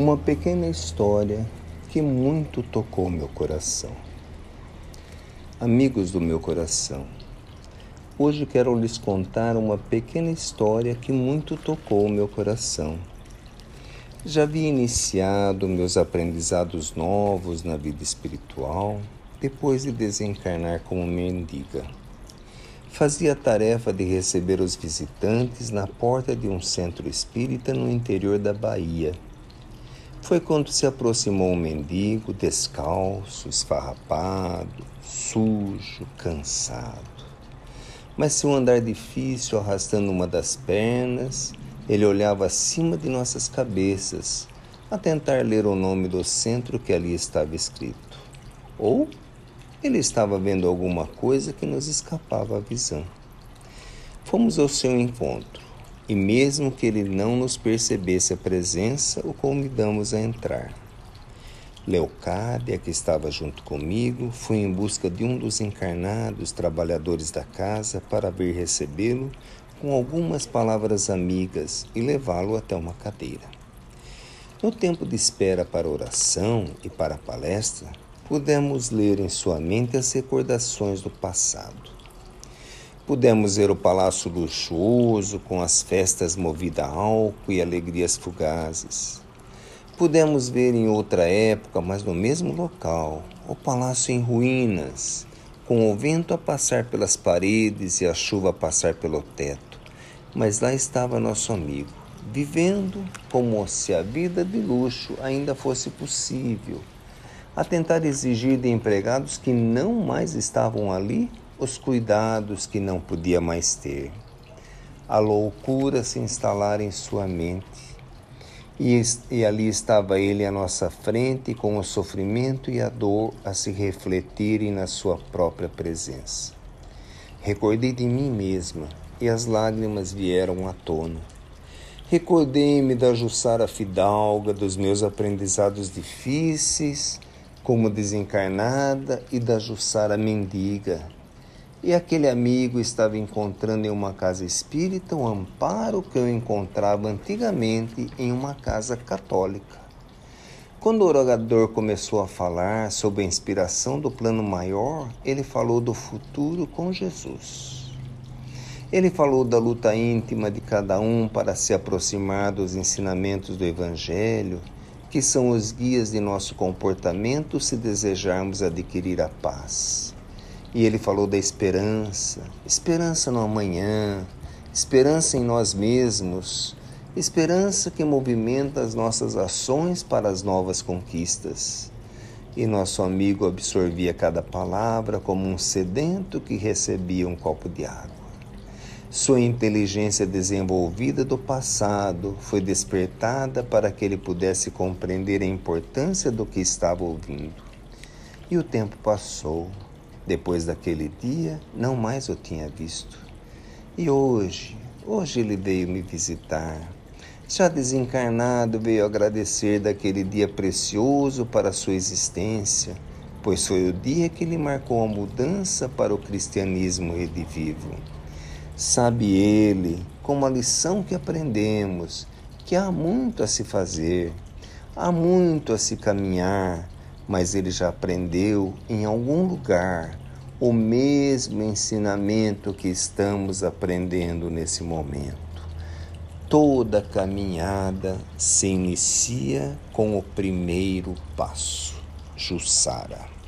uma pequena história que muito tocou meu coração. Amigos do meu coração, hoje quero lhes contar uma pequena história que muito tocou meu coração. Já havia iniciado meus aprendizados novos na vida espiritual depois de desencarnar como mendiga. Fazia a tarefa de receber os visitantes na porta de um centro espírita no interior da Bahia foi quando se aproximou um mendigo descalço, esfarrapado, sujo, cansado. Mas seu andar difícil, arrastando uma das pernas, ele olhava acima de nossas cabeças, a tentar ler o nome do centro que ali estava escrito. Ou ele estava vendo alguma coisa que nos escapava à visão. Fomos ao seu encontro e mesmo que ele não nos percebesse a presença, o convidamos a entrar. Leocádia, que estava junto comigo, foi em busca de um dos encarnados trabalhadores da casa para vir recebê-lo com algumas palavras amigas e levá-lo até uma cadeira. No tempo de espera para oração e para a palestra, pudemos ler em sua mente as recordações do passado Pudemos ver o palácio luxuoso, com as festas movidas a álcool e alegrias fugazes. Pudemos ver em outra época, mas no mesmo local, o palácio em ruínas, com o vento a passar pelas paredes e a chuva a passar pelo teto. Mas lá estava nosso amigo, vivendo como se a vida de luxo ainda fosse possível, a tentar exigir de empregados que não mais estavam ali os cuidados que não podia mais ter. A loucura se instalar em sua mente. E, e ali estava ele à nossa frente, com o sofrimento e a dor a se refletirem na sua própria presença. Recordei de mim mesma e as lágrimas vieram à tona. Recordei-me da Jussara Fidalga, dos meus aprendizados difíceis, como desencarnada, e da Jussara Mendiga, e aquele amigo estava encontrando em uma casa espírita o amparo que eu encontrava antigamente em uma casa católica. Quando o orador começou a falar sobre a inspiração do plano maior, ele falou do futuro com Jesus. Ele falou da luta íntima de cada um para se aproximar dos ensinamentos do Evangelho, que são os guias de nosso comportamento se desejarmos adquirir a paz. E ele falou da esperança, esperança no amanhã, esperança em nós mesmos, esperança que movimenta as nossas ações para as novas conquistas. E nosso amigo absorvia cada palavra como um sedento que recebia um copo de água. Sua inteligência desenvolvida do passado foi despertada para que ele pudesse compreender a importância do que estava ouvindo. E o tempo passou. Depois daquele dia, não mais o tinha visto. E hoje, hoje ele veio me visitar. Já desencarnado, veio agradecer daquele dia precioso para sua existência, pois foi o dia que lhe marcou a mudança para o cristianismo redivivo. Sabe ele, com a lição que aprendemos, que há muito a se fazer, há muito a se caminhar, mas ele já aprendeu em algum lugar o mesmo ensinamento que estamos aprendendo nesse momento. Toda caminhada se inicia com o primeiro passo. Jussara.